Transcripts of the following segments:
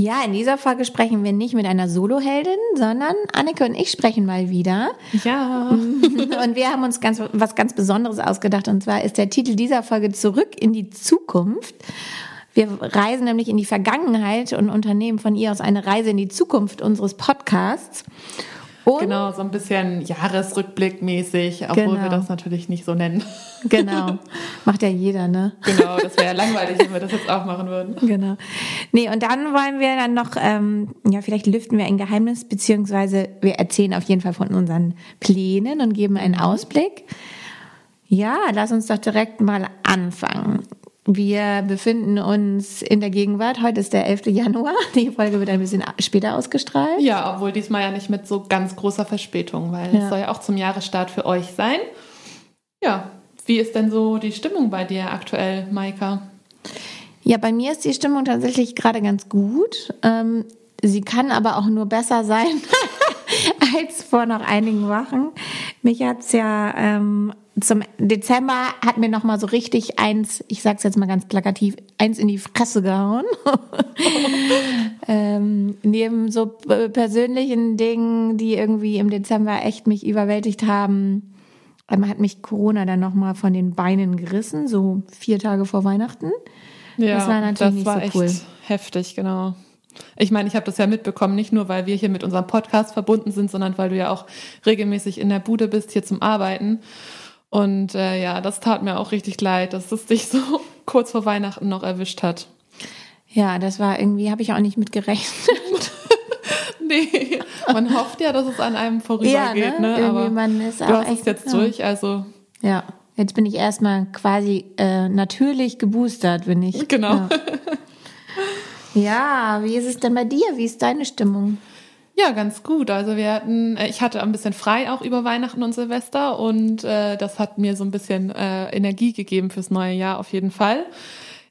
Ja, in dieser Folge sprechen wir nicht mit einer Soloheldin, sondern Anneke und ich sprechen mal wieder. Ja. Und wir haben uns ganz, was ganz Besonderes ausgedacht. Und zwar ist der Titel dieser Folge Zurück in die Zukunft. Wir reisen nämlich in die Vergangenheit und unternehmen von ihr aus eine Reise in die Zukunft unseres Podcasts. Und genau, so ein bisschen Jahresrückblick mäßig, obwohl genau. wir das natürlich nicht so nennen. Genau. Macht ja jeder, ne? Genau, das wäre ja langweilig, wenn wir das jetzt auch machen würden. Genau. Nee, und dann wollen wir dann noch, ähm, ja, vielleicht lüften wir ein Geheimnis, beziehungsweise wir erzählen auf jeden Fall von unseren Plänen und geben einen Ausblick. Ja, lass uns doch direkt mal anfangen. Wir befinden uns in der Gegenwart. Heute ist der 11. Januar. Die Folge wird ein bisschen später ausgestrahlt. Ja, obwohl diesmal ja nicht mit so ganz großer Verspätung, weil ja. es soll ja auch zum Jahresstart für euch sein. Ja, wie ist denn so die Stimmung bei dir aktuell, Maika? Ja, bei mir ist die Stimmung tatsächlich gerade ganz gut. Ähm, sie kann aber auch nur besser sein als vor noch einigen Wochen. Mich hat's ja ähm, zum Dezember hat mir noch mal so richtig eins, ich sag's jetzt mal ganz plakativ, eins in die Fresse gehauen. ähm, neben so persönlichen Dingen, die irgendwie im Dezember echt mich überwältigt haben, ähm, hat mich Corona dann noch mal von den Beinen gerissen, so vier Tage vor Weihnachten. Ja, das war natürlich das war nicht so cool. heftig, genau. Ich meine, ich habe das ja mitbekommen, nicht nur, weil wir hier mit unserem Podcast verbunden sind, sondern weil du ja auch regelmäßig in der Bude bist, hier zum Arbeiten. Und äh, ja, das tat mir auch richtig leid, dass es dich so kurz vor Weihnachten noch erwischt hat. Ja, das war irgendwie, habe ich auch nicht mit gerechnet. nee, man hofft ja, dass es an einem vorübergeht, ja, ne? ne? Aber man ist du hast es jetzt ja. durch, also. Ja, jetzt bin ich erstmal quasi äh, natürlich geboostert, bin ich. Genau. Ja. ja, wie ist es denn bei dir? Wie ist deine Stimmung? Ja, ganz gut. Also wir hatten, äh, ich hatte ein bisschen frei auch über Weihnachten und Silvester und äh, das hat mir so ein bisschen äh, Energie gegeben fürs neue Jahr auf jeden Fall.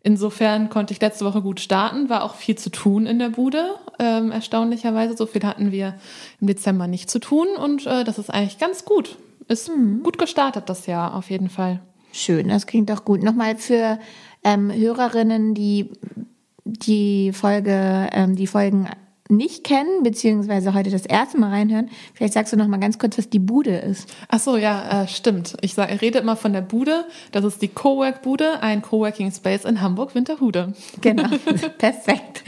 Insofern konnte ich letzte Woche gut starten, war auch viel zu tun in der Bude. Ähm, erstaunlicherweise, so viel hatten wir im Dezember nicht zu tun und äh, das ist eigentlich ganz gut. Ist mhm. gut gestartet das Jahr auf jeden Fall. Schön, das klingt doch gut. Nochmal für ähm, Hörerinnen, die die Folge, ähm, die Folgen nicht kennen, beziehungsweise heute das erste Mal reinhören, vielleicht sagst du noch mal ganz kurz, was die Bude ist. Ach so, ja, äh, stimmt. Ich, sag, ich rede immer von der Bude. Das ist die Cowork-Bude, ein Coworking Space in Hamburg-Winterhude. Genau, perfekt.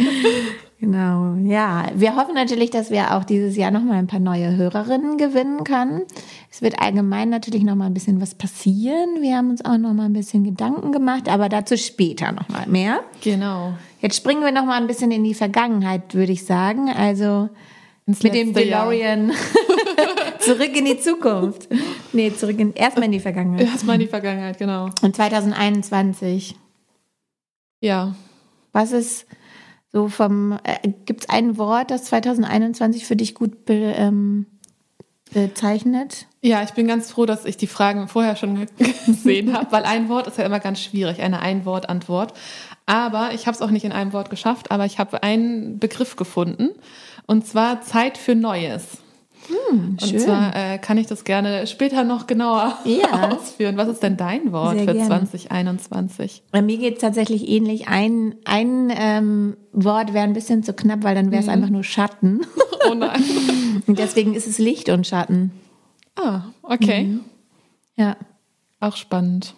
Genau, ja. Wir hoffen natürlich, dass wir auch dieses Jahr noch mal ein paar neue Hörerinnen gewinnen können. Es wird allgemein natürlich noch mal ein bisschen was passieren. Wir haben uns auch noch mal ein bisschen Gedanken gemacht, aber dazu später noch mal mehr. Genau. Jetzt springen wir noch mal ein bisschen in die Vergangenheit, würde ich sagen. Also Ins mit dem DeLorean zurück in die Zukunft. Nee, zurück in erstmal in die Vergangenheit. Erstmal in die Vergangenheit, genau. Und 2021. Ja. Was ist so vom, äh, gibt es ein Wort, das 2021 für dich gut be, ähm, bezeichnet? Ja, ich bin ganz froh, dass ich die Fragen vorher schon gesehen habe, weil ein Wort ist ja immer ganz schwierig, eine Ein-Wort-Antwort. Aber ich habe es auch nicht in einem Wort geschafft, aber ich habe einen Begriff gefunden und zwar Zeit für Neues. Hm, schön. Und zwar äh, kann ich das gerne später noch genauer ja. ausführen. Was ist denn dein Wort Sehr für gerne. 2021? Bei mir geht es tatsächlich ähnlich. Ein, ein ähm, Wort wäre ein bisschen zu knapp, weil dann wäre es mhm. einfach nur Schatten. Oh nein. und deswegen ist es Licht und Schatten. Ah, okay. Mhm. Ja. Auch spannend.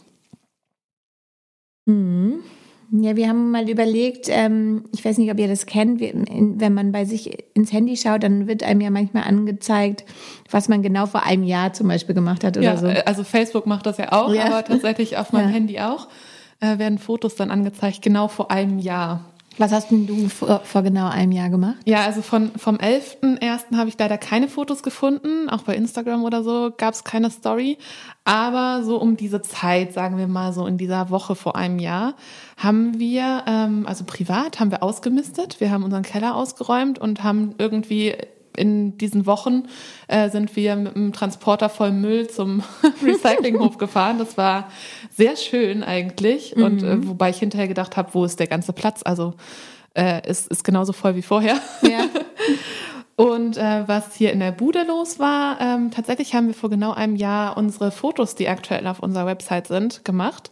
Mhm. Ja, wir haben mal überlegt, ähm, ich weiß nicht, ob ihr das kennt, wenn man bei sich ins Handy schaut, dann wird einem ja manchmal angezeigt, was man genau vor einem Jahr zum Beispiel gemacht hat oder ja, so. Äh, also Facebook macht das ja auch, ja. aber tatsächlich auf meinem ja. Handy auch, äh, werden Fotos dann angezeigt, genau vor einem Jahr. Was hast denn du vor, vor, genau einem Jahr gemacht? Ja, also von, vom 11.01. habe ich leider keine Fotos gefunden. Auch bei Instagram oder so gab es keine Story. Aber so um diese Zeit, sagen wir mal so in dieser Woche vor einem Jahr, haben wir, ähm, also privat haben wir ausgemistet. Wir haben unseren Keller ausgeräumt und haben irgendwie in diesen Wochen äh, sind wir mit einem Transporter voll Müll zum Recyclinghof gefahren. Das war sehr schön eigentlich. Mhm. Und äh, wobei ich hinterher gedacht habe, wo ist der ganze Platz? Also äh, ist, ist genauso voll wie vorher. Ja. Und äh, was hier in der Bude los war, ähm, tatsächlich haben wir vor genau einem Jahr unsere Fotos, die aktuell auf unserer Website sind, gemacht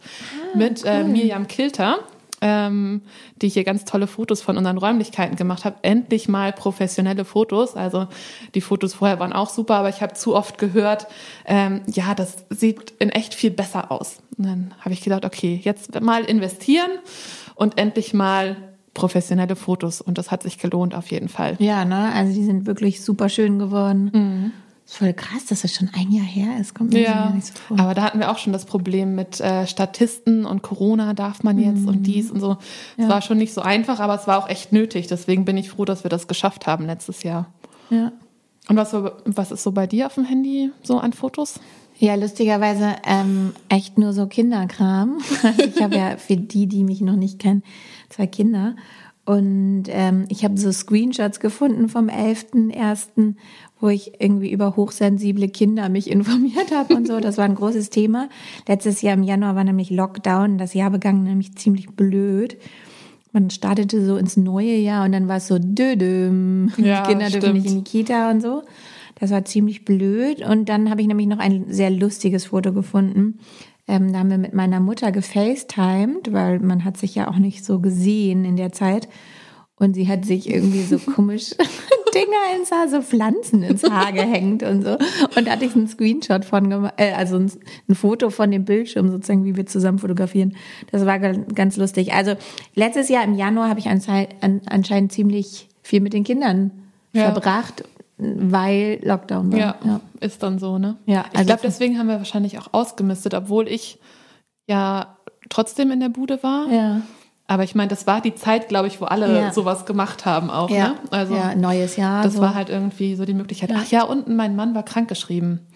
ah, mit äh, cool. äh, Miriam Kilter ähm, die hier ganz tolle Fotos von unseren Räumlichkeiten gemacht habe. Endlich mal professionelle Fotos. Also die Fotos vorher waren auch super, aber ich habe zu oft gehört, ähm, ja, das sieht in echt viel besser aus. Und dann habe ich gedacht, okay, jetzt mal investieren und endlich mal professionelle Fotos und das hat sich gelohnt auf jeden Fall. Ja, ne? Also die sind wirklich super schön geworden. Mhm voll krass, dass es schon ein Jahr her ist. Kommt mir ja, nicht so vor. Aber da hatten wir auch schon das Problem mit äh, Statisten und Corona darf man jetzt mhm. und dies und so. Es ja. war schon nicht so einfach, aber es war auch echt nötig. Deswegen bin ich froh, dass wir das geschafft haben letztes Jahr. Ja. Und was, was ist so bei dir auf dem Handy so an Fotos? Ja, lustigerweise ähm, echt nur so Kinderkram. ich habe ja für die, die mich noch nicht kennen, zwei Kinder. Und ähm, ich habe so Screenshots gefunden vom 11.01., wo ich irgendwie über hochsensible Kinder mich informiert habe und so. Das war ein großes Thema. Letztes Jahr im Januar war nämlich Lockdown. Das Jahr begann nämlich ziemlich blöd. Man startete so ins neue Jahr und dann war es so dödüm. Ja, die Kinder stimmt. dürfen nicht in die Kita und so. Das war ziemlich blöd. Und dann habe ich nämlich noch ein sehr lustiges Foto gefunden. Ähm, da haben wir mit meiner Mutter gefacetimed, weil man hat sich ja auch nicht so gesehen in der Zeit. Und sie hat sich irgendwie so komisch Dinger ins Haar, so Pflanzen ins Haar gehängt und so. Und da hatte ich einen Screenshot von gemacht, äh, also ein, ein, Foto von dem Bildschirm sozusagen, wie wir zusammen fotografieren. Das war ganz lustig. Also letztes Jahr im Januar habe ich anscheinend ziemlich viel mit den Kindern ja. verbracht weil Lockdown war. Ja, ja, ist dann so, ne? Ja, also ich glaube, deswegen haben wir wahrscheinlich auch ausgemistet, obwohl ich ja trotzdem in der Bude war. Ja. Aber ich meine, das war die Zeit, glaube ich, wo alle ja. sowas gemacht haben auch. Ja. Ne? Also ja, neues Jahr. Das so. war halt irgendwie so die Möglichkeit. Ach ja, und mein Mann war krankgeschrieben.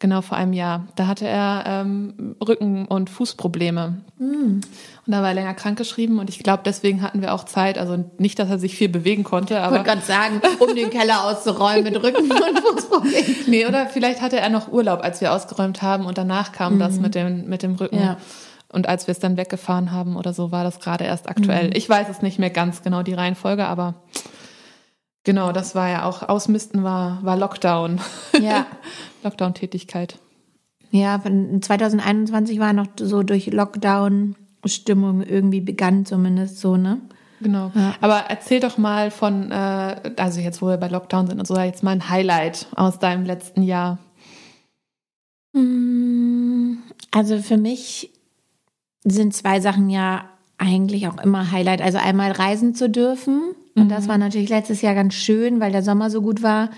Genau vor einem Jahr. Da hatte er ähm, Rücken- und Fußprobleme. Mm. Und da war er länger krankgeschrieben und ich glaube, deswegen hatten wir auch Zeit. Also nicht, dass er sich viel bewegen konnte, aber. Ich wollte gerade sagen, um den Keller auszuräumen mit Rücken- und Fußproblemen. nee, oder vielleicht hatte er noch Urlaub, als wir ausgeräumt haben und danach kam mm. das mit dem, mit dem Rücken. Ja. Und als wir es dann weggefahren haben oder so, war das gerade erst aktuell. Mm. Ich weiß es nicht mehr ganz genau, die Reihenfolge, aber Genau, das war ja auch, Ausmisten war, war Lockdown. Ja. Lockdown-Tätigkeit. Ja, von 2021 war noch so durch Lockdown-Stimmung irgendwie begann zumindest so, ne? Genau. Ja. Aber erzähl doch mal von, äh, also jetzt, wo wir bei Lockdown sind und so, jetzt mal ein Highlight aus deinem letzten Jahr. Mm, also für mich sind zwei Sachen ja eigentlich auch immer Highlight. Also einmal reisen zu dürfen. Und mhm. das war natürlich letztes Jahr ganz schön, weil der Sommer so gut war.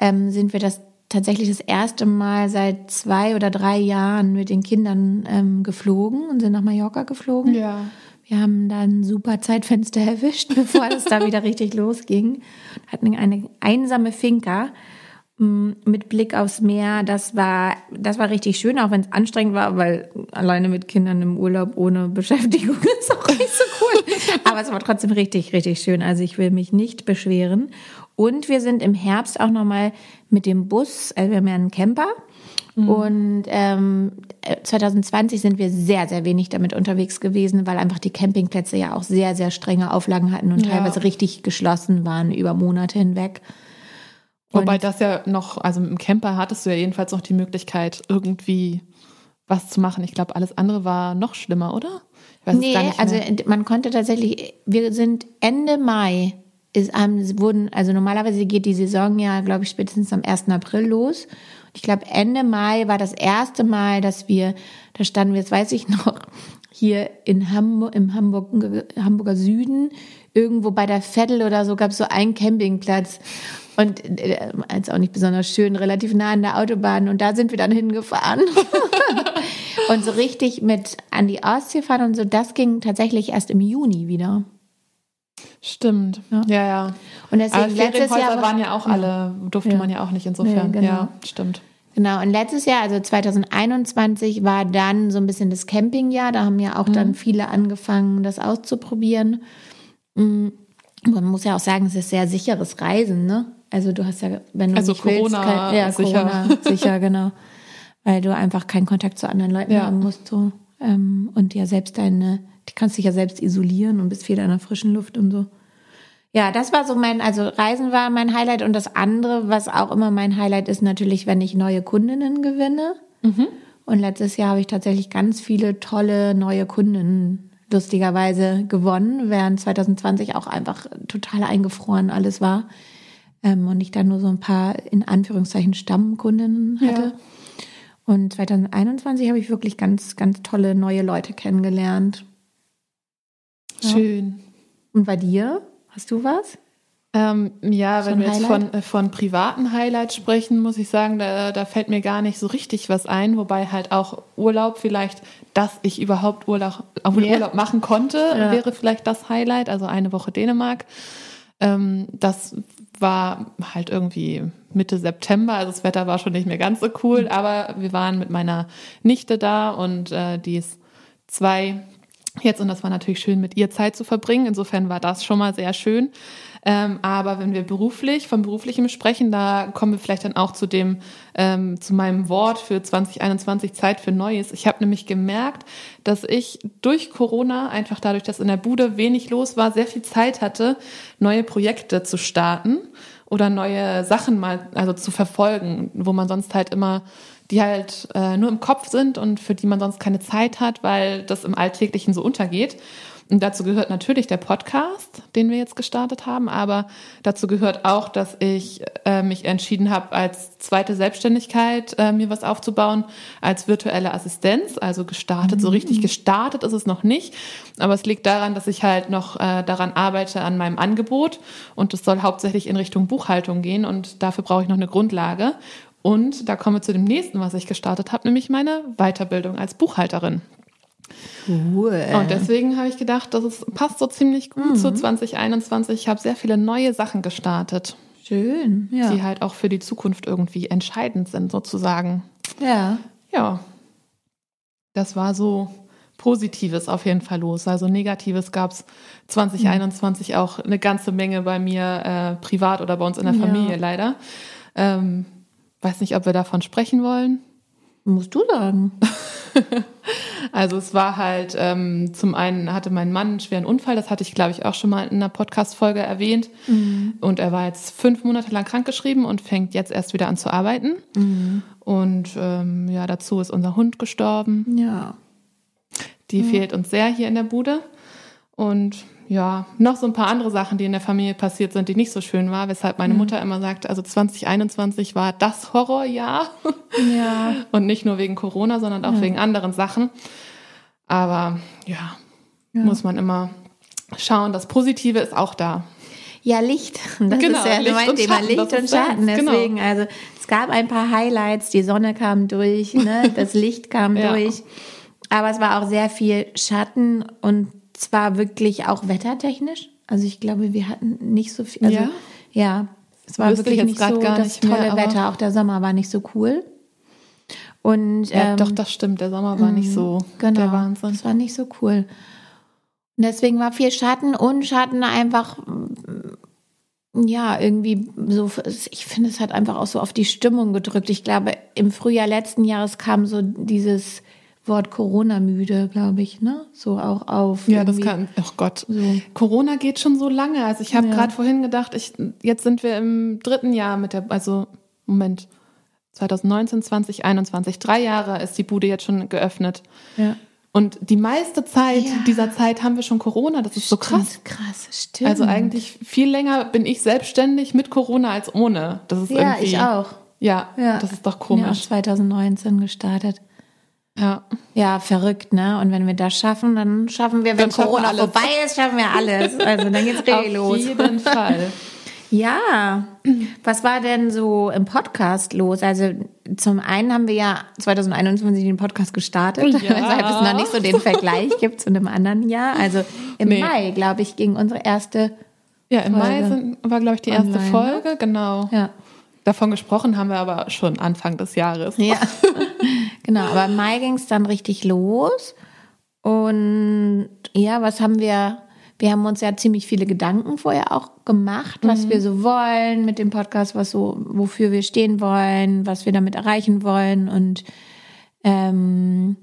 Ähm, sind wir das tatsächlich das erste Mal seit zwei oder drei Jahren mit den Kindern ähm, geflogen und sind nach Mallorca geflogen. Ja. Wir haben dann ein super Zeitfenster erwischt, bevor es da wieder richtig losging. Hatten eine einsame Finca mm, mit Blick aufs Meer. Das war, das war richtig schön, auch wenn es anstrengend war, weil alleine mit Kindern im Urlaub ohne Beschäftigung ist auch nicht so cool. Aber es war trotzdem richtig, richtig schön. Also ich will mich nicht beschweren. Und wir sind im Herbst auch nochmal mit dem Bus, also wir haben ja einen Camper. Mhm. Und ähm, 2020 sind wir sehr, sehr wenig damit unterwegs gewesen, weil einfach die Campingplätze ja auch sehr, sehr strenge Auflagen hatten und ja. teilweise richtig geschlossen waren über Monate hinweg. Und Wobei das ja noch, also im Camper hattest du ja jedenfalls noch die Möglichkeit, irgendwie was zu machen. Ich glaube, alles andere war noch schlimmer, oder? nee, also man konnte tatsächlich, wir sind Ende Mai ist, ähm, wurden, also normalerweise geht die Saison ja, glaube ich, spätestens am 1. April los. Ich glaube, Ende Mai war das erste Mal, dass wir, da standen wir, jetzt weiß ich noch, hier in Hamburg, im Hamburg, Hamburger Süden, irgendwo bei der Vettel oder so, gab es so einen Campingplatz. Und äh, ist auch nicht besonders schön, relativ nah an der Autobahn. Und da sind wir dann hingefahren. und so richtig mit an die Ostsee fahren und so, das ging tatsächlich erst im Juni wieder. Stimmt. Ja, ja. ja. Und deswegen Aber letztes Jahr waren ja auch alle, durfte ja. man ja auch nicht insofern. Nee, genau. Ja, stimmt. Genau, und letztes Jahr, also 2021, war dann so ein bisschen das Campingjahr. Da haben ja auch mhm. dann viele angefangen, das auszuprobieren. Mm, man muss ja auch sagen, es ist sehr sicheres Reisen, ne? Also du hast ja, wenn du also nicht Corona willst, kein, ja, sicher. Corona sicher, genau. Weil du einfach keinen Kontakt zu anderen Leuten ja. haben musst. So. Ähm, und ja selbst deine, die kannst dich ja selbst isolieren und bist viel in der frischen Luft und so. Ja, das war so mein, also Reisen war mein Highlight und das andere, was auch immer mein Highlight ist, natürlich, wenn ich neue Kundinnen gewinne. Mhm. Und letztes Jahr habe ich tatsächlich ganz viele tolle neue Kundinnen lustigerweise gewonnen, während 2020 auch einfach total eingefroren alles war. Ähm, und ich dann nur so ein paar, in Anführungszeichen, Stammkundinnen hatte. Ja. Und 2021 habe ich wirklich ganz, ganz tolle neue Leute kennengelernt. Schön. Und bei dir? Hast du was? Ähm, ja, wenn wir jetzt von, äh, von privaten Highlights sprechen, muss ich sagen, da, da fällt mir gar nicht so richtig was ein, wobei halt auch Urlaub vielleicht, dass ich überhaupt Urlaub, yeah. Urlaub machen konnte, ja. wäre vielleicht das Highlight, also eine Woche Dänemark. Ähm, das war halt irgendwie Mitte September, also das Wetter war schon nicht mehr ganz so cool, aber wir waren mit meiner Nichte da und äh, die ist zwei jetzt und das war natürlich schön, mit ihr Zeit zu verbringen. Insofern war das schon mal sehr schön. Ähm, aber wenn wir beruflich, von beruflichem sprechen, da kommen wir vielleicht dann auch zu dem, ähm, zu meinem Wort für 2021 Zeit für Neues. Ich habe nämlich gemerkt, dass ich durch Corona, einfach dadurch, dass in der Bude wenig los war, sehr viel Zeit hatte, neue Projekte zu starten oder neue Sachen mal, also zu verfolgen, wo man sonst halt immer die halt äh, nur im Kopf sind und für die man sonst keine Zeit hat, weil das im Alltäglichen so untergeht. Und dazu gehört natürlich der Podcast, den wir jetzt gestartet haben, aber dazu gehört auch, dass ich äh, mich entschieden habe, als zweite Selbstständigkeit äh, mir was aufzubauen, als virtuelle Assistenz, also gestartet, mhm. so richtig mhm. gestartet ist es noch nicht, aber es liegt daran, dass ich halt noch äh, daran arbeite an meinem Angebot und es soll hauptsächlich in Richtung Buchhaltung gehen und dafür brauche ich noch eine Grundlage. Und da kommen wir zu dem nächsten, was ich gestartet habe, nämlich meine Weiterbildung als Buchhalterin. Cool. Und deswegen habe ich gedacht, das ist, passt so ziemlich gut mhm. zu 2021. Ich habe sehr viele neue Sachen gestartet. Schön, ja. Die halt auch für die Zukunft irgendwie entscheidend sind, sozusagen. Ja. Ja. Das war so Positives auf jeden Fall los. Also Negatives gab es 2021 mhm. auch eine ganze Menge bei mir äh, privat oder bei uns in der Familie ja. leider. Ähm, weiß nicht, ob wir davon sprechen wollen. Musst du sagen. also es war halt, ähm, zum einen hatte mein Mann einen schweren Unfall, das hatte ich, glaube ich, auch schon mal in einer Podcast-Folge erwähnt. Mhm. Und er war jetzt fünf Monate lang krankgeschrieben und fängt jetzt erst wieder an zu arbeiten. Mhm. Und ähm, ja, dazu ist unser Hund gestorben. Ja. Die ja. fehlt uns sehr hier in der Bude. Und ja, noch so ein paar andere Sachen, die in der Familie passiert sind, die nicht so schön war, weshalb meine mhm. Mutter immer sagt, also 2021 war das Horrorjahr. Ja. Und nicht nur wegen Corona, sondern auch ja. wegen anderen Sachen. Aber ja, ja, muss man immer schauen. Das Positive ist auch da. Ja, Licht. Das genau, ist ja Licht mein Thema. Schatten, Licht und Schatten. Genau. Deswegen, genau. also es gab ein paar Highlights, die Sonne kam durch, ne? das Licht kam ja. durch. Aber es war auch sehr viel Schatten und zwar wirklich auch wettertechnisch. Also ich glaube, wir hatten nicht so viel. Also, ja? ja, es war Wüsste wirklich nicht so das tolle mehr, Wetter. Auch der Sommer war nicht so cool. Und ja, ähm, doch, das stimmt. Der Sommer war nicht so genau, der Wahnsinn. Es war nicht so cool. Und deswegen war viel Schatten und Schatten einfach ja, irgendwie so, ich finde, es hat einfach auch so auf die Stimmung gedrückt. Ich glaube, im Frühjahr letzten Jahres kam so dieses Wort Corona müde, glaube ich, ne? So auch auf. Ja, das kann. Oh Gott. So. Corona geht schon so lange. Also ich habe ja. gerade vorhin gedacht, ich jetzt sind wir im dritten Jahr mit der, also Moment, 2019, 2021, drei Jahre ist die Bude jetzt schon geöffnet. Ja. Und die meiste Zeit ja. dieser Zeit haben wir schon Corona. Das ist stimmt, so krass. Krass, stimmt. Also eigentlich viel länger bin ich selbstständig mit Corona als ohne. Das ist ja, irgendwie. ich auch. Ja, ja, das ist doch komisch. Ja, 2019 gestartet. Ja. Ja, verrückt, ne? Und wenn wir das schaffen, dann schaffen wir, wenn dann Corona vorbei ist, schaffen wir alles. Also dann geht's richtig los. Auf jeden Fall. Ja, was war denn so im Podcast los? Also zum einen haben wir ja 2021 den Podcast gestartet, ja. weshalb es noch nicht so den Vergleich gibt zu einem anderen Jahr. Also im nee. Mai, glaube ich, ging unsere erste Ja, im Folge. Mai sind, war, glaube ich, die erste Online, ne? Folge, genau. Ja. Davon gesprochen haben wir aber schon Anfang des Jahres. Ja, genau. Aber im Mai ging es dann richtig los. Und ja, was haben wir? Wir haben uns ja ziemlich viele Gedanken vorher auch gemacht, was wir so wollen mit dem Podcast, was so, wofür wir stehen wollen, was wir damit erreichen wollen und ähm,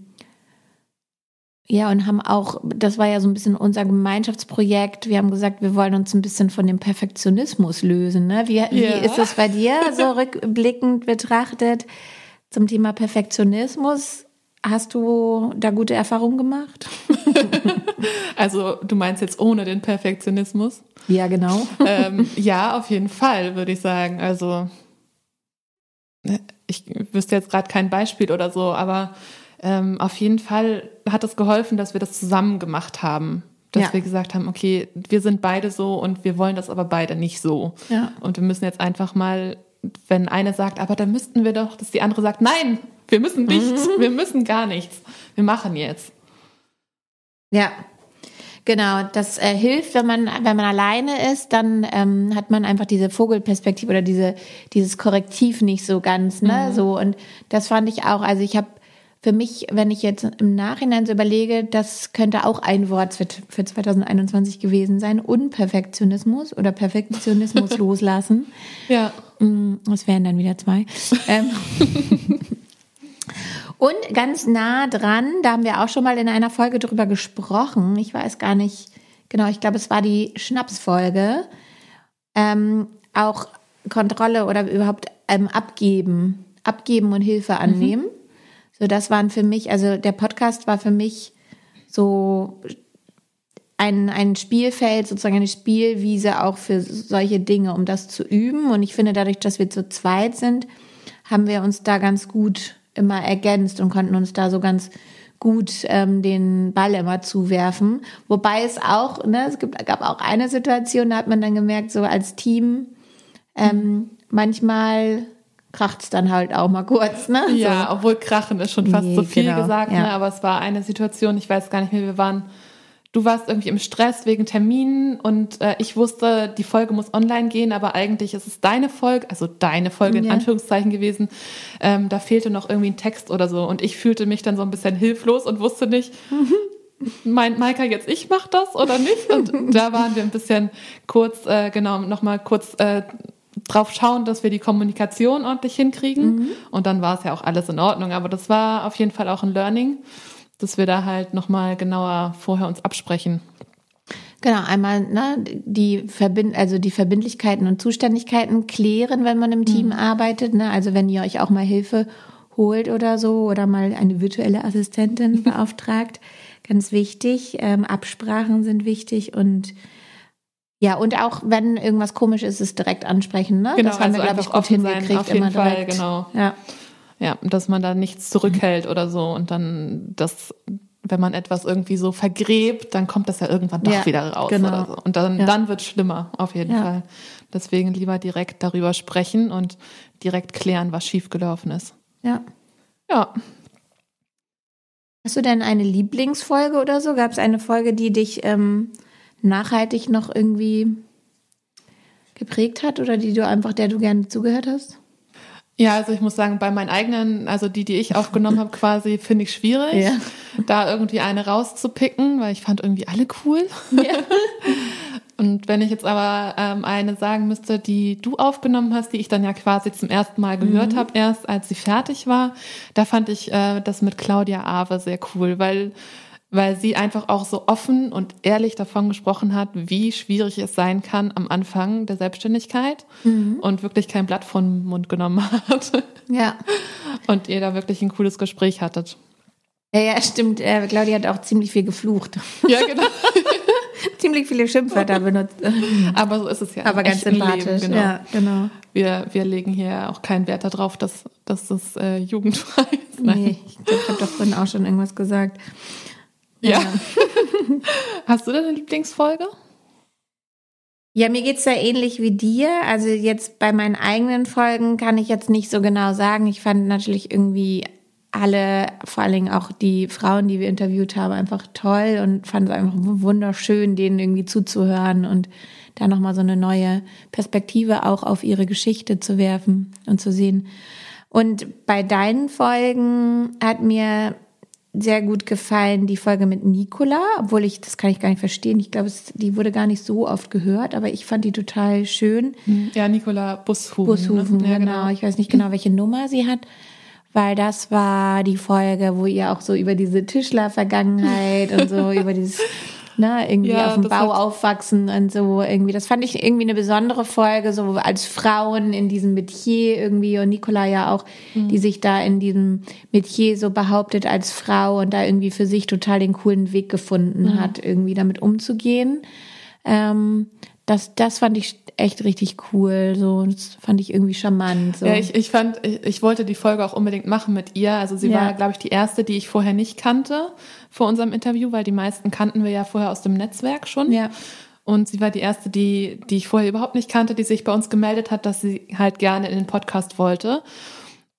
ja, und haben auch, das war ja so ein bisschen unser Gemeinschaftsprojekt. Wir haben gesagt, wir wollen uns ein bisschen von dem Perfektionismus lösen. Ne? Wie, wie Ja. ist es bei dir so rückblickend betrachtet zum Thema Perfektionismus? Hast du da gute Erfahrungen gemacht? Also du meinst jetzt ohne den Perfektionismus? Ja, genau. ähm, ja, auf jeden Fall, würde ich sagen. Also äh, ich wüsste jetzt gerade kein Beispiel oder so, aber ähm, auf jeden Fall hat es geholfen, dass wir das zusammen gemacht haben. Dass Ja. wir gesagt haben, okay, wir sind beide so und wir wollen das aber beide nicht so. Ja. Und wir müssen jetzt einfach mal, wenn eine sagt, aber dann müssten wir doch, dass die andere sagt, nein, wir müssen nichts, wir müssen gar nichts. Wir machen jetzt. Ja, genau. Das äh, hilft, wenn man wenn man alleine ist, dann ähm, hat man einfach diese Vogelperspektive oder diese dieses Korrektiv nicht so ganz, ne? So und das fand ich auch. Also ich habe für mich, wenn ich jetzt im Nachhinein so überlege, das könnte auch ein Wort für, für 2021 gewesen sein: Unperfektionismus oder Perfektionismus loslassen. Ja. Mm, Das wären dann wieder zwei. Ähm, Und ganz nah dran, da haben wir auch schon mal in einer Folge drüber gesprochen. Ich weiß gar nicht, genau, ich glaube, es war die Schnapsfolge. Ähm, auch Kontrolle oder überhaupt ähm, abgeben, abgeben und Hilfe annehmen. So, das waren für mich, also der Podcast war für mich so ein, ein Spielfeld, sozusagen eine Spielwiese auch für solche Dinge, um das zu üben. Und ich finde, dadurch, dass wir zu zweit sind, haben wir uns da ganz gut immer ergänzt und konnten uns da so ganz gut ähm, den Ball immer zuwerfen. Wobei es auch, ne, es gibt, gab auch eine Situation, da hat man dann gemerkt, so als Team, ähm, manchmal kracht's dann halt auch mal kurz, ne? Ja, obwohl Krachen ist schon fast Nee, so viel genau, gesagt, ja. ne? aber es war eine Situation, ich weiß gar nicht mehr, wir waren, du warst irgendwie im Stress wegen Terminen und äh, ich wusste, die Folge muss online gehen, aber eigentlich ist es deine Folge, also deine Folge in Ja. Anführungszeichen gewesen, ähm, da fehlte noch irgendwie ein Text oder so und ich fühlte mich dann so ein bisschen hilflos und wusste nicht, meint Maika jetzt, ich mach das oder nicht? Und da waren wir ein bisschen kurz, äh, genau, nochmal kurz äh, drauf schauen, dass wir die Kommunikation ordentlich hinkriegen. Und dann war es ja auch alles in Ordnung. Aber das war auf jeden Fall auch ein Learning, dass wir da halt nochmal genauer vorher uns absprechen. Genau, einmal ne, die, Verbind also die Verbindlichkeiten und Zuständigkeiten klären, wenn man im Team arbeitet. Ne? Also wenn ihr euch auch mal Hilfe holt oder so oder mal eine virtuelle Assistentin beauftragt, ganz wichtig. Ähm, Absprachen sind wichtig und ja, und auch wenn irgendwas komisch ist, es direkt ansprechen. Ne? Genau, das haben also wir, glaube ich, gut hingekriegt. auf jeden Fall, direkt. genau. Ja. Ja, dass man da nichts zurückhält oder so. Und dann das, wenn man etwas irgendwie so vergräbt, dann kommt das ja irgendwann doch Ja, wieder raus genau. oder so. Und dann, Ja. dann wird schlimmer, auf jeden Ja. Fall. Deswegen lieber direkt darüber sprechen und direkt klären, was schiefgelaufen ist. ja. Ja. Hast du denn eine Lieblingsfolge oder so? Gab es eine Folge, die dich ähm, nachhaltig noch irgendwie geprägt hat oder die du einfach, der du gerne zugehört hast? Ja, also ich muss sagen, bei meinen eigenen, also die, die ich aufgenommen habe, quasi, finde ich schwierig, Ja. da irgendwie eine rauszupicken, weil ich fand irgendwie alle cool. Und wenn ich jetzt aber ähm, eine sagen müsste, die du aufgenommen hast, die ich dann ja quasi zum ersten Mal gehört habe, erst als sie fertig war, da fand ich äh, das mit Claudia Awe sehr cool, weil weil sie einfach auch so offen und ehrlich davon gesprochen hat, wie schwierig es sein kann am Anfang der Selbstständigkeit und wirklich kein Blatt vom Mund genommen hat Ja. und ihr da wirklich ein cooles Gespräch hattet. Ja, ja, stimmt. Äh, Claudia hat auch ziemlich viel geflucht. Ja, genau. ziemlich viele Schimpfwörter benutzt. Aber so ist es ja. Aber ganz sympathisch. Leben, genau. Ja, genau. Wir, wir legen hier auch keinen Wert darauf, dass, dass das äh, jugendfrei ist. Nein. Nee, ich glaube, ich habe doch vorhin auch schon irgendwas gesagt. Ja. Hast du denn eine Lieblingsfolge? Ja, mir geht's da ähnlich wie dir. Also jetzt bei meinen eigenen Folgen kann ich jetzt nicht so genau sagen. Ich fand natürlich irgendwie alle, vor allen Dingen auch die Frauen, die wir interviewt haben, einfach toll und fand es einfach wunderschön, denen irgendwie zuzuhören und da nochmal so eine neue Perspektive auch auf ihre Geschichte zu werfen und zu sehen. Und bei deinen Folgen hat mir sehr gut gefallen die Folge mit Nicola, obwohl ich, das kann ich gar nicht verstehen. Ich glaube, die wurde gar nicht so oft gehört, aber ich fand die total schön. Ja, Nicola Bushufen. Bushufen, ne? ja, genau. genau. Ich weiß nicht genau, welche Nummer sie hat weil das war die Folge, wo ihr auch so über diese Tischler-Vergangenheit und so über dieses ne, irgendwie ja, auf dem Bau aufwachsen und so irgendwie. Das fand ich irgendwie eine besondere Folge, so als Frauen in diesem Metier irgendwie und Nicola ja auch, mhm. die sich da in diesem Metier so behauptet als Frau und da irgendwie für sich total den coolen Weg gefunden mhm. hat, irgendwie damit umzugehen. Ähm, das, das fand ich echt richtig cool. So, das fand ich irgendwie charmant. So. Ja, ich, ich fand, ich, ich wollte die Folge auch unbedingt machen mit ihr. Also sie ja. war, glaube ich, die erste, die ich vorher nicht kannte vor unserem Interview, weil die meisten kannten wir ja vorher aus dem Netzwerk schon. Ja. Und sie war die erste, die, die ich vorher überhaupt nicht kannte, die sich bei uns gemeldet hat, dass sie halt gerne in den Podcast wollte.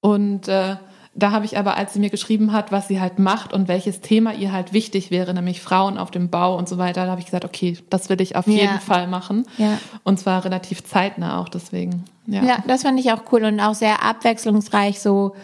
Und äh, da habe ich aber, als sie mir geschrieben hat, was sie halt macht und welches Thema ihr halt wichtig wäre, nämlich Frauen auf dem Bau und so weiter, da habe ich gesagt, okay, das will ich auf ja. jeden Fall machen. Ja. Und zwar relativ zeitnah auch deswegen. Ja, ja das fand ich auch cool und auch sehr abwechslungsreich so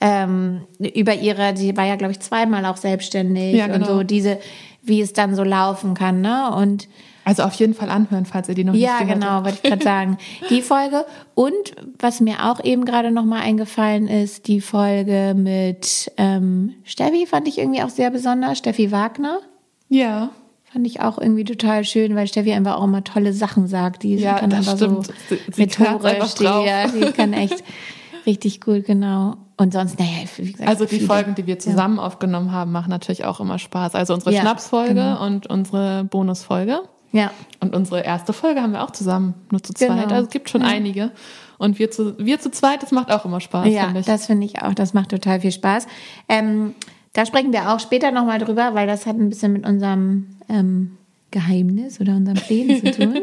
ähm, über ihre, sie war ja, glaube ich, zweimal auch selbstständig ja, genau. und so diese, wie es dann so laufen kann, ne? Und also auf jeden Fall anhören, falls ihr die noch ja, nicht gehört genau, habt. Ja, genau, wollte ich gerade sagen. Die Folge und was mir auch eben gerade noch mal eingefallen ist, die Folge mit ähm, Steffi fand ich irgendwie auch sehr besonders. Steffi Wagner. Ja. Fand ich auch irgendwie total schön, weil Steffi einfach auch immer tolle Sachen sagt. Die ja, kann einfach stimmt. so sie, sie methodisch, die, ja, die kann echt richtig gut, genau. Und sonst, naja, wie gesagt. Also die viele. Folgen, die wir zusammen ja. aufgenommen haben, machen natürlich auch immer Spaß. Also unsere ja, Schnapsfolge genau. und unsere Bonusfolge. Ja. Und unsere erste Folge haben wir auch zusammen, nur zu zweit. Genau. Also es gibt schon ja. einige. Und wir zu, wir zu zweit, das macht auch immer Spaß. Ja, find ich. das finde ich auch. Das macht total viel Spaß. Ähm, da sprechen wir auch später nochmal drüber, weil das hat ein bisschen mit unserem ähm, Geheimnis oder unserem Plänen zu tun.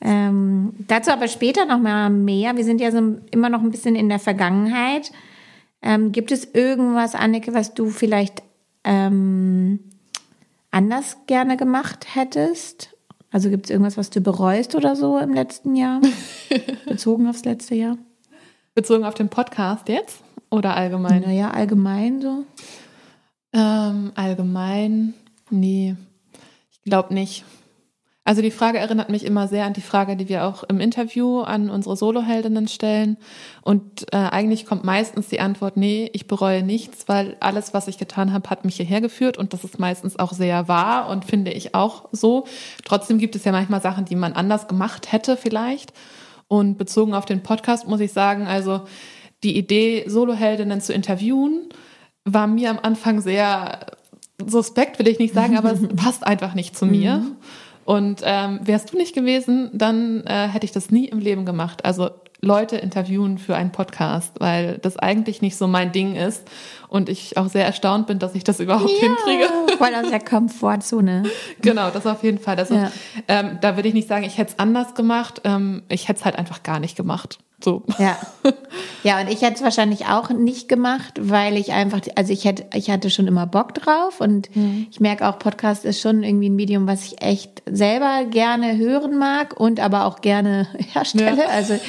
ähm, dazu aber später nochmal mehr. Wir sind ja so immer noch ein bisschen in der Vergangenheit. Ähm, gibt es irgendwas, Anneke, was du vielleicht ähm, anders gerne gemacht hättest? Also gibt es irgendwas, was du bereust oder so im letzten Jahr? Bezogen aufs letzte Jahr? Bezogen auf den Podcast jetzt? Oder allgemein? Naja, allgemein so. Ähm, allgemein, nee, ich glaube nicht. Also die Frage erinnert mich immer sehr an die Frage, die wir auch im Interview an unsere Soloheldinnen stellen. Und äh, eigentlich kommt meistens die Antwort, nee, ich bereue nichts, weil alles, was ich getan habe, hat mich hierher geführt. Und das ist meistens auch sehr wahr und finde ich auch so. Trotzdem gibt es ja manchmal Sachen, die man anders gemacht hätte vielleicht. Und bezogen auf den Podcast muss ich sagen, also die Idee, Soloheldinnen zu interviewen, war mir am Anfang sehr suspekt, will ich nicht sagen, aber es passt einfach nicht zu mir. Mhm. Und ähm, wärst du nicht gewesen, dann äh, hätte ich das nie im Leben gemacht. Also Leute interviewen für einen Podcast, weil das eigentlich nicht so mein Ding ist und ich auch sehr erstaunt bin, dass ich das überhaupt ja, hinkriege. Voll aus der Komfortzone. genau, das auf jeden Fall. Das ja. ist, ähm, da würde ich nicht sagen, ich hätte es anders gemacht. Ähm, ich hätte es halt einfach gar nicht gemacht. So. Ja. Ja, und ich hätte es wahrscheinlich auch nicht gemacht, weil ich einfach, also ich hätte, ich hatte schon immer Bock drauf und mhm. ich merke auch, Podcast ist schon irgendwie ein Medium, was ich echt selber gerne hören mag und aber auch gerne herstelle. Ja. Also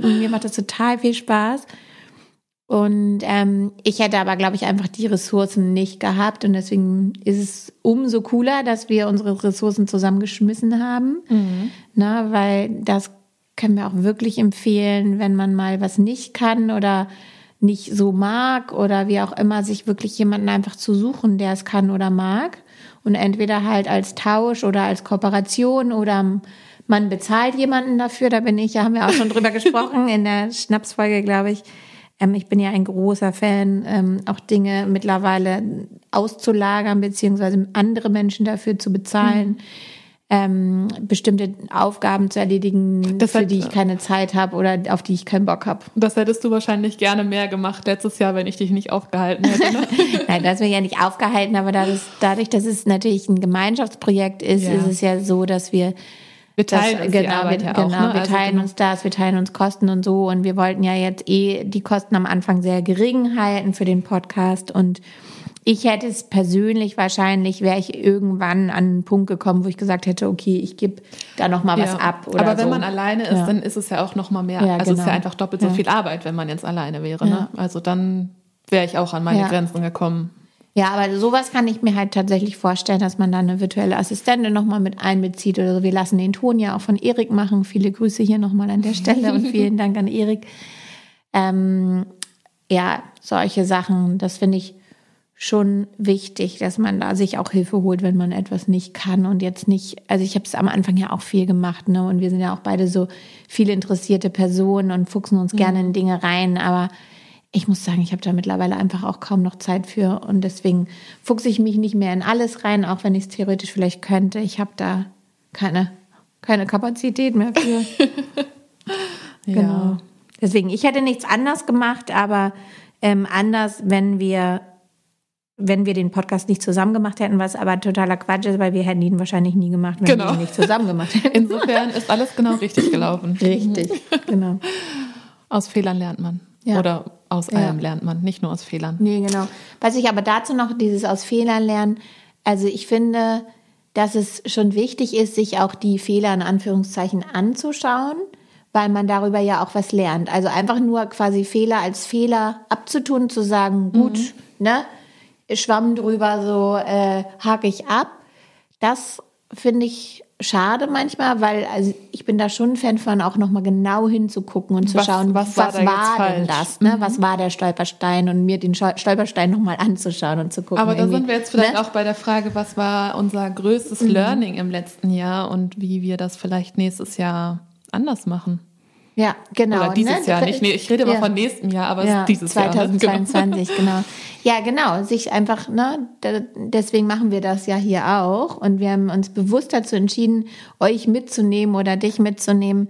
mir macht das total viel Spaß. Und ähm, ich hätte aber, glaube ich, einfach die Ressourcen nicht gehabt. Und deswegen ist es umso cooler, dass wir unsere Ressourcen zusammengeschmissen haben. Mhm. Na, weil das können wir auch wirklich empfehlen, wenn man mal was nicht kann oder nicht so mag oder wie auch immer, sich wirklich jemanden einfach zu suchen, der es kann oder mag. Und entweder halt als Tausch oder als Kooperation oder man bezahlt jemanden dafür. Da bin ich, ja, haben wir auch schon drüber gesprochen in der Schnapsfolge, glaube ich. Ähm, ich bin ja ein großer Fan, ähm, auch Dinge mittlerweile auszulagern, beziehungsweise andere Menschen dafür zu bezahlen. Mhm ähm, bestimmte Aufgaben zu erledigen, das für die ich keine Zeit habe oder auf die ich keinen Bock habe. Das hättest du wahrscheinlich gerne mehr gemacht letztes Jahr, wenn ich dich nicht aufgehalten hätte. Ne? Nein, du hast mich ja nicht aufgehalten, aber dadurch, dadurch, dass es natürlich ein Gemeinschaftsprojekt ist, ja. ist es ja so, dass wir Wir teilen das, uns genau, die Arbeit wir, ja genau, auch. Ne? wir Also teilen genau. uns das, wir teilen uns Kosten und so und wir wollten ja jetzt eh die Kosten am Anfang sehr gering halten für den Podcast und ich hätte es persönlich wahrscheinlich, wäre ich irgendwann an einen Punkt gekommen, wo ich gesagt hätte, okay, ich gebe da noch mal was Ja. ab. Oder Aber wenn so. man alleine ist, Ja. dann ist es ja auch noch mal mehr. Ja, also es ist genau. ja einfach doppelt so Ja. viel Arbeit, wenn man jetzt alleine wäre. Ja. Ne? Also dann wäre ich auch an meine Ja. Grenzen gekommen. Ja, aber sowas kann ich mir halt tatsächlich vorstellen, dass man da eine virtuelle Assistentin nochmal mit einbezieht oder so. Wir lassen den Ton ja auch von Erik machen. Viele Grüße hier nochmal an der Stelle und vielen Dank an Erik. Ähm, ja, solche Sachen, das finde ich schon wichtig, dass man da sich auch Hilfe holt, wenn man etwas nicht kann und jetzt nicht, also ich habe es am Anfang ja auch viel gemacht, ne? Und wir sind ja auch beide so viele interessierte Personen und fuchsen uns gerne in Dinge rein, aber ich muss sagen, ich habe da mittlerweile einfach auch kaum noch Zeit für und deswegen fuchse ich mich nicht mehr in alles rein, auch wenn ich es theoretisch vielleicht könnte. Ich habe da keine, keine Kapazität mehr für. Ja. Genau. Deswegen, ich hätte nichts anders gemacht, aber ähm, anders, wenn wir, wenn wir den Podcast nicht zusammen gemacht hätten, was aber totaler Quatsch ist, weil wir hätten ihn wahrscheinlich nie gemacht, wenn Genau. wir ihn nicht zusammen gemacht hätten. Insofern ist alles genau richtig gelaufen. Richtig, genau. Aus Fehlern lernt man. Ja. Oder aus Ja. allem lernt man, nicht nur aus Fehlern. Nee, genau. Was ich aber dazu noch dieses aus Fehlern lernen, also ich finde, dass es schon wichtig ist, sich auch die Fehler in Anführungszeichen anzuschauen, weil man darüber ja auch was lernt. Also einfach nur quasi Fehler als Fehler abzutun, zu sagen, gut, ne, Schwamm drüber, so äh, hake ich ab. Das finde ich schade manchmal, weil also ich bin da schon ein Fan von, auch nochmal genau hinzugucken und zu Was- schauen, was was, war jetzt war denn das, ne? Was war der Stolperstein und mir den Stol- Stolperstein nochmal anzuschauen und zu gucken. Aber da sind wir jetzt vielleicht ne? auch bei der Frage, was war unser größtes Mhm. Learning im letzten Jahr und wie wir das vielleicht nächstes Jahr anders machen. Ja, genau. Oder dieses ne? Jahr nicht. Nee, ich rede immer Ja. von nächstem Jahr, aber ja, dieses Jahr. ne? 2022, genau. Ja, genau. Sich einfach, ne, deswegen machen wir das ja hier auch. Und wir haben uns bewusst dazu entschieden, euch mitzunehmen oder dich mitzunehmen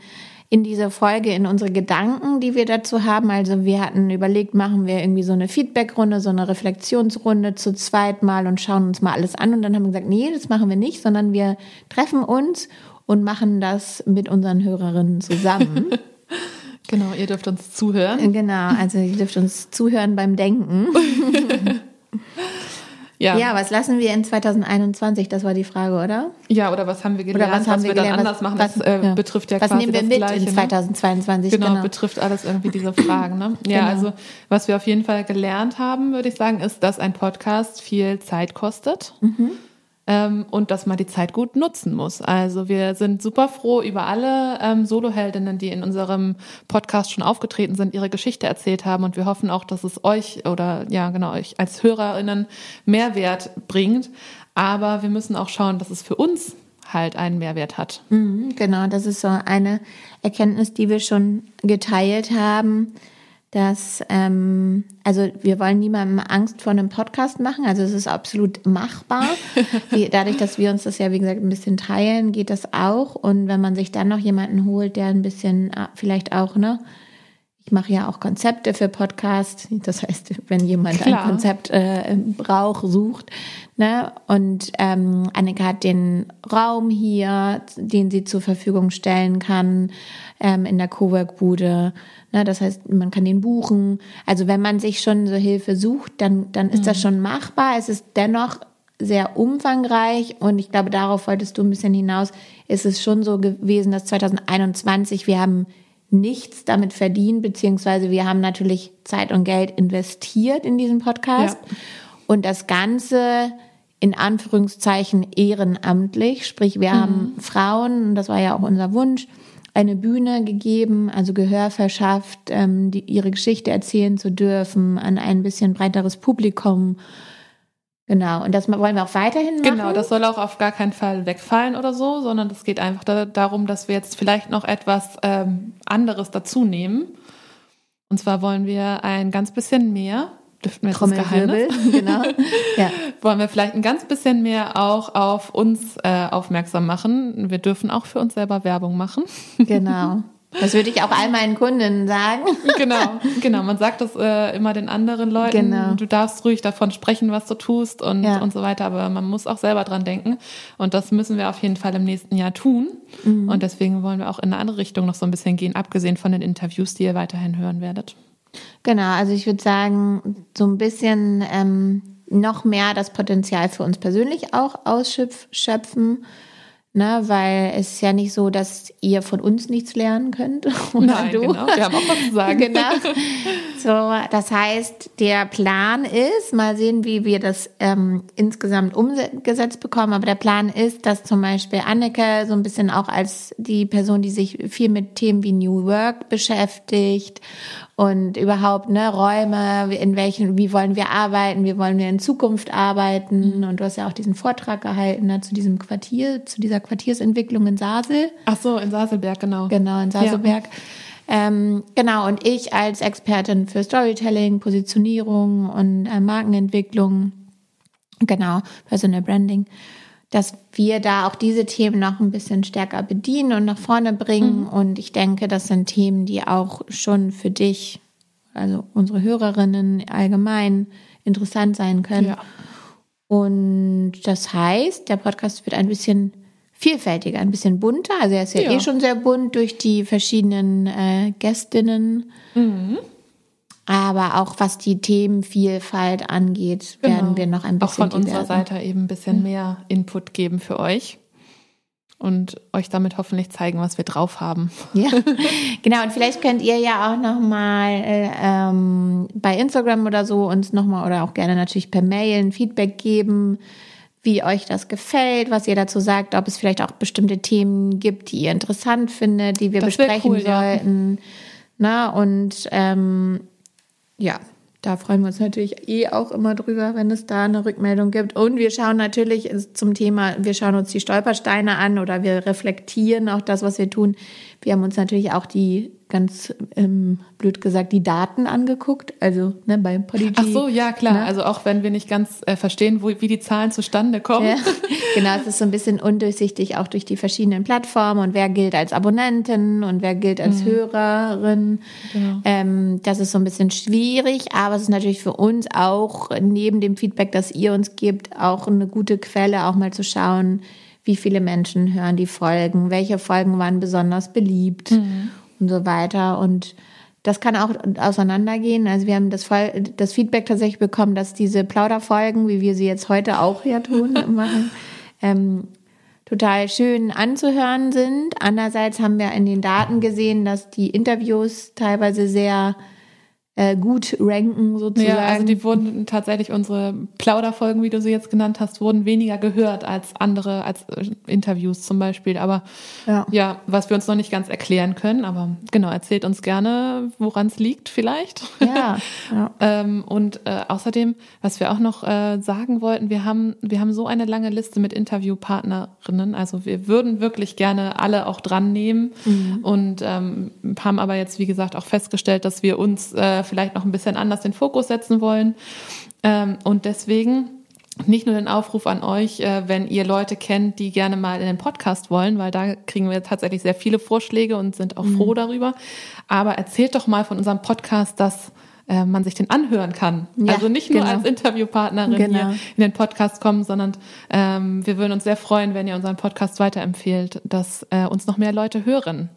in diese Folge, in unsere Gedanken, die wir dazu haben. Also wir hatten überlegt, machen wir irgendwie so eine Feedbackrunde, so eine Reflexionsrunde zu zweit mal und schauen uns mal alles an. Und dann haben wir gesagt, nee, das machen wir nicht, sondern wir treffen uns und machen das mit unseren Hörerinnen zusammen. Genau, ihr dürft uns zuhören. Genau, also ihr dürft uns zuhören beim Denken. Ja. Ja, was lassen wir in 2021? Das war die Frage, oder? Ja, oder was haben wir gelernt, Oder was haben wir wir dann gelernt? anders machen? Was, das äh, ja. betrifft ja was quasi nehmen wir mit Gleiche. in ne? 2022? Genau, Genau. betrifft alles irgendwie diese Fragen. Ne? Ja, Genau. also was wir auf jeden Fall gelernt haben, würde ich sagen, ist, dass ein Podcast viel Zeit kostet Mhm. Ähm, und dass man die Zeit gut nutzen muss. Also wir sind super froh über alle ähm, Soloheldinnen, die in unserem Podcast schon aufgetreten sind, ihre Geschichte erzählt haben und wir hoffen auch, dass es euch oder ja genau euch als Hörerinnen Mehrwert bringt. Aber wir müssen auch schauen, dass es für uns halt einen Mehrwert hat. Mhm, genau, das ist so eine Erkenntnis, die wir schon geteilt haben, dass, ähm, also wir wollen niemandem Angst vor einem Podcast machen, also es ist absolut machbar. Dadurch, dass wir uns das ja, wie gesagt, ein bisschen teilen, geht das auch. Und wenn man sich dann noch jemanden holt, der ein bisschen äh, vielleicht auch, ne, ich mache ja auch Konzepte für Podcasts. Das heißt, wenn jemand Klar. ein Konzept äh, braucht, sucht. Ne? Und ähm, Annika hat den Raum hier, den sie zur Verfügung stellen kann ähm, in der Cowork-Bude. Ne? Das heißt, man kann den buchen. Also wenn man sich schon so Hilfe sucht, dann, dann ist das schon machbar. Es ist dennoch sehr umfangreich und ich glaube, darauf wolltest du ein bisschen hinaus. Es ist schon so gewesen, dass 2021 wir haben nichts damit verdient, beziehungsweise wir haben natürlich Zeit und Geld investiert in diesen Podcast Ja. und das Ganze in Anführungszeichen ehrenamtlich, sprich wir haben Frauen, und das war ja auch unser Wunsch, eine Bühne gegeben, also Gehör verschafft, ähm, die, ihre Geschichte erzählen zu dürfen an ein bisschen breiteres Publikum. Genau, und das wollen wir auch weiterhin machen. Genau, das soll auch auf gar keinen Fall wegfallen oder so, sondern es geht einfach da, darum, dass wir jetzt vielleicht noch etwas ähm, anderes dazu nehmen. Und zwar wollen wir ein ganz bisschen mehr, dürften wir jetzt das Geheimnis, genau. Ja. wollen wir vielleicht ein ganz bisschen mehr auch auf uns äh, aufmerksam machen. Wir dürfen auch für uns selber Werbung machen. Genau. Das würde ich auch all meinen Kunden sagen. Genau, genau. Man sagt das äh, immer den anderen Leuten. Genau. Du darfst ruhig davon sprechen, was du tust und, ja. und so weiter, aber man muss auch selber dran denken. Und das müssen wir auf jeden Fall im nächsten Jahr tun. Mhm. Und deswegen wollen wir auch in eine andere Richtung noch so ein bisschen gehen, abgesehen von den Interviews, die ihr weiterhin hören werdet. Genau, also ich würde sagen, so ein bisschen ähm, noch mehr das Potenzial für uns persönlich auch ausschöpfen Ne, weil es ist ja nicht so, dass ihr von uns nichts lernen könnt. Oder Nein, du. genau. Wir haben auch was zu sagen. genau. So, das heißt, der Plan ist, mal sehen, wie wir das ähm, insgesamt umgesetzt bekommen, aber der Plan ist, dass zum Beispiel Anneke so ein bisschen auch als die Person, die sich viel mit Themen wie New Work beschäftigt und überhaupt ne Räume, in welchen, wie wollen wir arbeiten, wie wollen wir in Zukunft arbeiten und du hast ja auch diesen Vortrag gehalten ne, zu diesem Quartier, zu dieser Quartiersentwicklung in Sasel. Ach so, in Saselberg, genau. Genau, in Saselberg. Ja. Ähm, genau, und ich als Expertin für Storytelling, Positionierung und äh, Markenentwicklung, genau, Personal Branding dass wir da auch diese Themen noch ein bisschen stärker bedienen und nach vorne bringen. Mhm. Und ich denke, das sind Themen, die auch schon für dich, also unsere Hörerinnen allgemein interessant sein können. Ja. Und das heißt, der Podcast wird ein bisschen vielfältiger, ein bisschen bunter. Also er ist ja, ja. eh schon sehr bunt durch die verschiedenen äh, Gästinnen. Mhm. Aber auch was die Themenvielfalt angeht, genau. werden wir noch ein bisschen. Auch von unserer Seite eben ein bisschen mehr Input geben für euch und euch damit hoffentlich zeigen, was wir drauf haben. Ja, genau. Und vielleicht könnt ihr ja auch noch mal äh, ähm, bei Instagram oder so uns noch mal oder auch gerne natürlich per Mail ein Feedback geben, wie euch das gefällt, was ihr dazu sagt, ob es vielleicht auch bestimmte Themen gibt, die ihr interessant findet, die wir das besprechen cool, sollten. Ja. Na und ähm, ja, da freuen wir uns natürlich eh auch immer drüber, wenn es da eine Rückmeldung gibt. Und wir schauen natürlich zum Thema, wir schauen uns die Stolpersteine an oder wir reflektieren auch das, was wir tun. Wir haben uns natürlich auch die ganz ähm, blöd gesagt die Daten angeguckt, also ne, beim Podigy. Ach so, ja klar. Ne? Also auch wenn wir nicht ganz äh, verstehen, wo, wie die Zahlen zustande kommen. Ja, genau, es ist so ein bisschen undurchsichtig auch durch die verschiedenen Plattformen und wer gilt als Abonnentin und wer gilt als mhm. Hörerin. Genau. Ähm, das ist so ein bisschen schwierig, aber es ist natürlich für uns auch neben dem Feedback, das ihr uns gebt, auch eine gute Quelle, auch mal zu schauen, wie viele Menschen hören die Folgen, welche Folgen waren besonders beliebt. Mhm und so weiter. Und das kann auch auseinandergehen. Also wir haben das, das Feedback tatsächlich bekommen, dass diese Plauderfolgen, wie wir sie jetzt heute auch hier tun, machen, ähm, total schön anzuhören sind. Andererseits haben wir in den Daten gesehen, dass die Interviews teilweise sehr äh, gut ranken sozusagen. Ja, also die wurden tatsächlich unsere Plauderfolgen, wie du sie jetzt genannt hast, wurden weniger gehört als andere, als äh, Interviews zum Beispiel. Aber ja. ja, was wir uns noch nicht ganz erklären können. Aber genau, erzählt uns gerne, woran es liegt vielleicht. Ja. ja. ähm, und äh, außerdem, was wir auch noch äh, sagen wollten, wir haben, wir haben so eine lange Liste mit Interviewpartnerinnen. Also wir würden wirklich gerne alle auch dran nehmen mhm. und ähm, haben aber jetzt, wie gesagt, auch festgestellt, dass wir uns äh, vielleicht noch ein bisschen anders den Fokus setzen wollen. Ähm, und deswegen nicht nur den Aufruf an euch, äh, wenn ihr Leute kennt, die gerne mal in den Podcast wollen, weil da kriegen wir tatsächlich sehr viele Vorschläge und sind auch froh mhm. darüber. Aber erzählt doch mal von unserem Podcast, dass äh, man sich den anhören kann. Ja, also nicht nur genau. als Interviewpartnerin genau. hier in den Podcast kommen, sondern ähm, wir würden uns sehr freuen, wenn ihr unseren Podcast weiterempfehlt, dass äh, uns noch mehr Leute hören.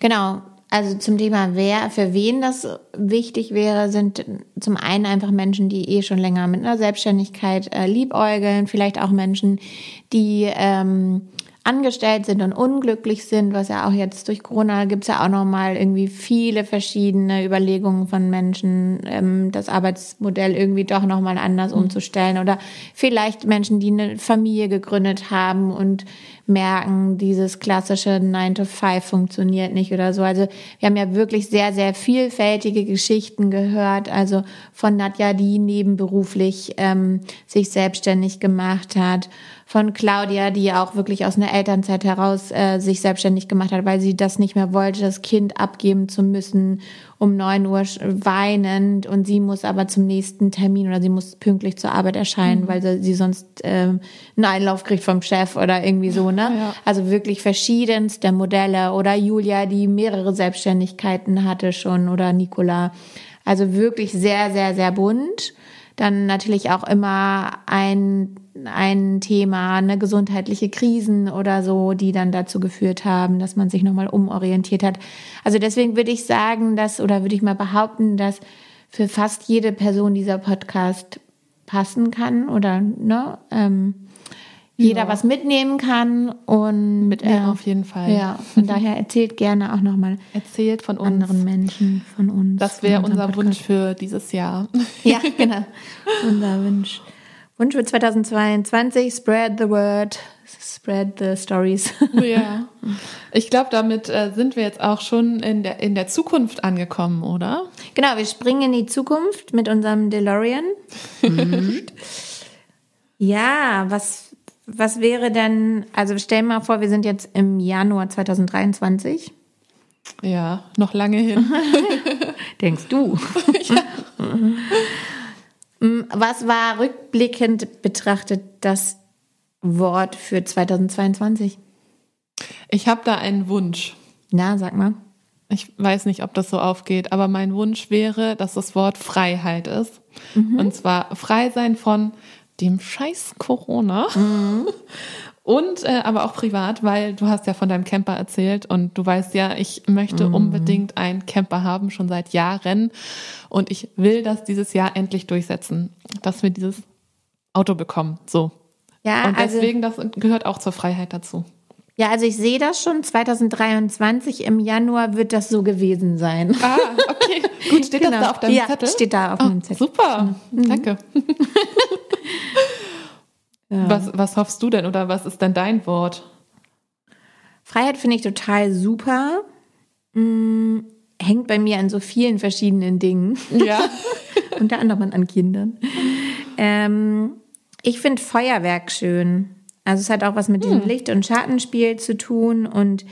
Genau, also zum Thema wer, für wen das wichtig wäre, sind zum einen einfach Menschen, die eh schon länger mit einer Selbstständigkeit äh, liebäugeln, vielleicht auch Menschen, die ähm, angestellt sind und unglücklich sind, was ja auch jetzt durch Corona gibt's ja auch nochmal irgendwie viele verschiedene Überlegungen von Menschen, ähm, das Arbeitsmodell irgendwie doch nochmal anders mhm. umzustellen oder vielleicht Menschen, die eine Familie gegründet haben und merken, dieses klassische 9 to 5 funktioniert nicht oder so. Also wir haben ja wirklich sehr, sehr vielfältige Geschichten gehört. Also von Nadja, die nebenberuflich ähm, sich selbstständig gemacht hat, von Claudia, die auch wirklich aus einer Elternzeit heraus äh, sich selbstständig gemacht hat, weil sie das nicht mehr wollte, das Kind abgeben zu müssen um neun Uhr weinend und sie muss aber zum nächsten Termin oder sie muss pünktlich zur Arbeit erscheinen, mhm. weil sie, sie sonst ähm, einen Einlauf kriegt vom Chef oder irgendwie so, ne? Ja. Also wirklich verschiedenste Modelle oder Julia, die mehrere Selbstständigkeiten hatte schon oder Nicola. Also wirklich sehr, sehr, sehr bunt. Dann natürlich auch immer ein, ein Thema, eine gesundheitliche Krisen oder so, die dann dazu geführt haben, dass man sich nochmal umorientiert hat. Also deswegen würde ich sagen, dass, oder würde ich mal behaupten, dass für fast jede Person dieser Podcast passen kann oder ne, ähm, jeder ja. was mitnehmen kann und mitnehmen äh, auf jeden Fall. Ja, von daher erzählt gerne auch nochmal erzählt von uns. anderen Menschen von uns. Das wäre unser Podcast. Wunsch für dieses Jahr. Ja, genau. unser Wunsch. Wunsch für 2022, spread the word, spread the stories. Ja. Ich glaube, damit äh, sind wir jetzt auch schon in der, in der Zukunft angekommen, oder? Genau, wir springen in die Zukunft mit unserem DeLorean. Mhm. ja, was was wäre denn, also stell mal vor, wir sind jetzt im Januar 2023. Ja, noch lange hin. Denkst du? ja. Mm, was war rückblickend betrachtet das Wort für 2022? Ich habe da einen Wunsch. Na, sag mal. Ich weiß nicht, ob das so aufgeht, aber mein Wunsch wäre, dass das Wort Freiheit ist. Mhm. Und zwar frei sein von dem Scheiß Corona. Mhm. Und äh, aber auch privat, weil du hast ja von deinem Camper erzählt und du weißt ja, ich möchte mhm. unbedingt einen Camper haben, schon seit Jahren. Und ich will das dieses Jahr endlich durchsetzen, dass wir dieses Auto bekommen. So. Ja, und also deswegen, also, das gehört auch zur Freiheit dazu. Ja, also ich sehe das schon. 2023 im Januar wird das so gewesen sein. Ah, okay. Gut, steht genau. das da auf deinem ja, Zettel? steht da auf oh, meinem Zettel. Super, mhm. danke. ja. was, was hoffst du denn oder was ist denn dein Wort? Freiheit finde ich total super. Hm, hängt bei mir an so vielen verschiedenen Dingen. Ja. Unter anderem an Kindern. Ähm, ich finde Feuerwerk schön. Also es hat auch was mit diesem hm. Licht- und Schattenspiel zu tun. Und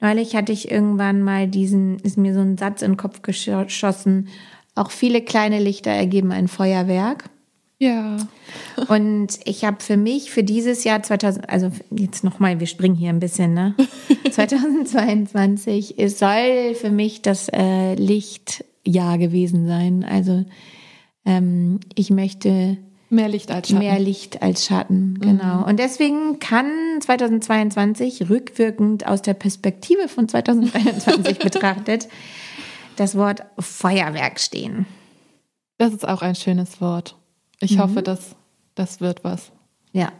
neulich hatte ich irgendwann mal diesen, ist mir so ein Satz in den Kopf geschossen. Auch viele kleine Lichter ergeben ein Feuerwerk. Ja. Und ich habe für mich für dieses Jahr 2000, also jetzt nochmal, wir springen hier ein bisschen, ne? 2022 es soll für mich das äh, Lichtjahr gewesen sein. Also ähm, ich möchte Mehr Licht als Schatten. Mehr Licht als Schatten, genau. Mhm. Und deswegen kann 2022 rückwirkend aus der Perspektive von 2023 betrachtet das Wort Feuerwerk stehen. Das ist auch ein schönes Wort. Ich mhm. hoffe, dass das wird was. Ja,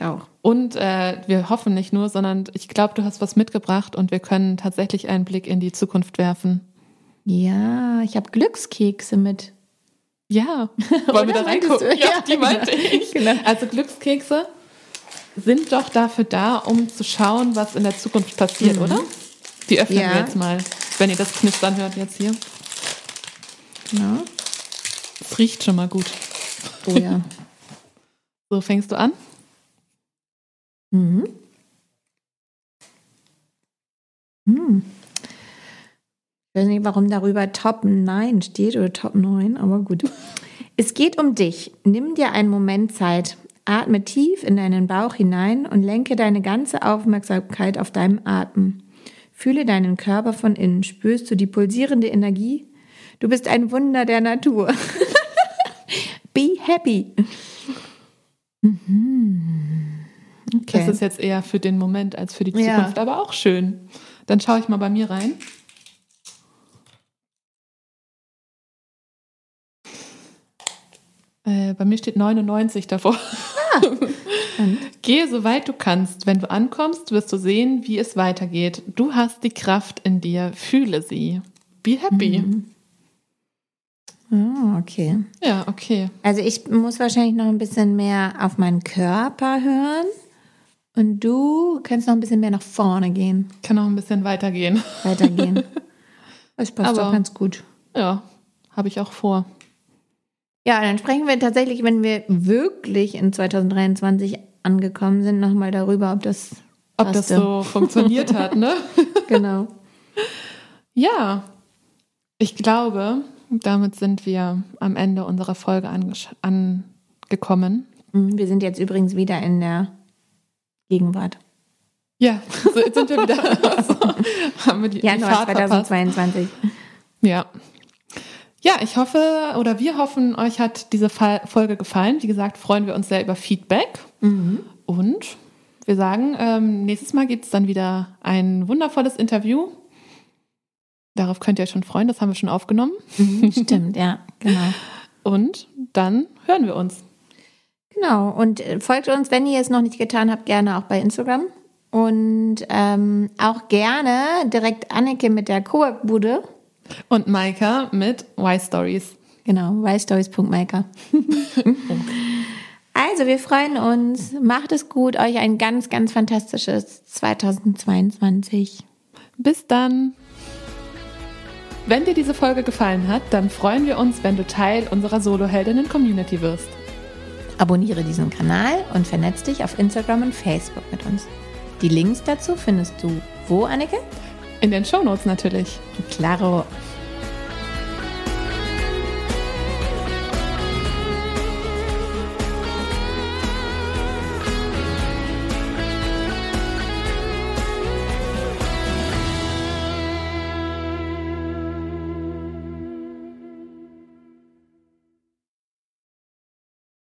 auch. Und äh, wir hoffen nicht nur, sondern ich glaube, du hast was mitgebracht und wir können tatsächlich einen Blick in die Zukunft werfen. Ja, ich habe Glückskekse mit. Ja, wollen wir da reingucken? Ja, ja, die meinte genau. ich. Genau. Also Glückskekse sind doch dafür da, um zu schauen, was in der Zukunft passiert, mhm. oder? Die öffnen ja. wir jetzt mal, wenn ihr das Knistern hört jetzt hier. Genau. Es riecht schon mal gut. Oh ja. So, fängst du an? Mhm. Hm. Ich weiß nicht, warum darüber Top 9 steht oder Top 9, aber gut. Es geht um dich. Nimm dir einen Moment Zeit. Atme tief in deinen Bauch hinein und lenke deine ganze Aufmerksamkeit auf deinen Atem. Fühle deinen Körper von innen. Spürst du die pulsierende Energie? Du bist ein Wunder der Natur. Happy. Mhm. Okay. Das ist jetzt eher für den Moment als für die Zukunft, ja. aber auch schön. Dann schaue ich mal bei mir rein. Äh, bei mir steht 99 davor. Ah, Gehe so weit du kannst. Wenn du ankommst, wirst du sehen, wie es weitergeht. Du hast die Kraft in dir. Fühle sie. Be happy. Mhm. Oh, okay. Ja, okay. Also ich muss wahrscheinlich noch ein bisschen mehr auf meinen Körper hören. Und du kannst noch ein bisschen mehr nach vorne gehen. Kann noch ein bisschen weitergehen. Weitergehen. Das passt Aber, doch ganz gut. Ja, habe ich auch vor. Ja, dann sprechen wir tatsächlich, wenn wir wirklich in 2023 angekommen sind, nochmal darüber, ob das ob das so funktioniert hat, ne? genau. Ja, ich glaube, damit sind wir am Ende unserer Folge angekommen. Mhm, wir sind jetzt übrigens wieder in der Gegenwart. Ja, so, jetzt sind wir wieder. so, haben wir die, Januar die 2022. Ja. Ja, ich hoffe oder wir hoffen, euch hat diese Folge gefallen. Wie gesagt, freuen wir uns sehr über Feedback. Mhm. Und wir sagen, ähm, nächstes Mal gibt es dann wieder ein wundervolles Interview. Darauf könnt ihr euch schon freuen, das haben wir schon aufgenommen. Mhm, stimmt, ja, genau. Und dann hören wir uns. Genau, und äh, folgt uns, wenn ihr es noch nicht getan habt, gerne auch bei Instagram. Und ähm, auch gerne direkt Anneke mit der Cowork-Bude. Und Maika mit Y-Stories. Genau, ystories.maika. also, wir freuen uns. Macht es gut. Euch ein ganz, ganz fantastisches 2022. Bis dann. Wenn dir diese Folge gefallen hat, dann freuen wir uns, wenn du Teil unserer Solo-Heldinnen-Community wirst. Abonniere diesen Kanal und vernetz dich auf Instagram und Facebook mit uns. Die Links dazu findest du wo, Anneke? In den Shownotes natürlich. Claro.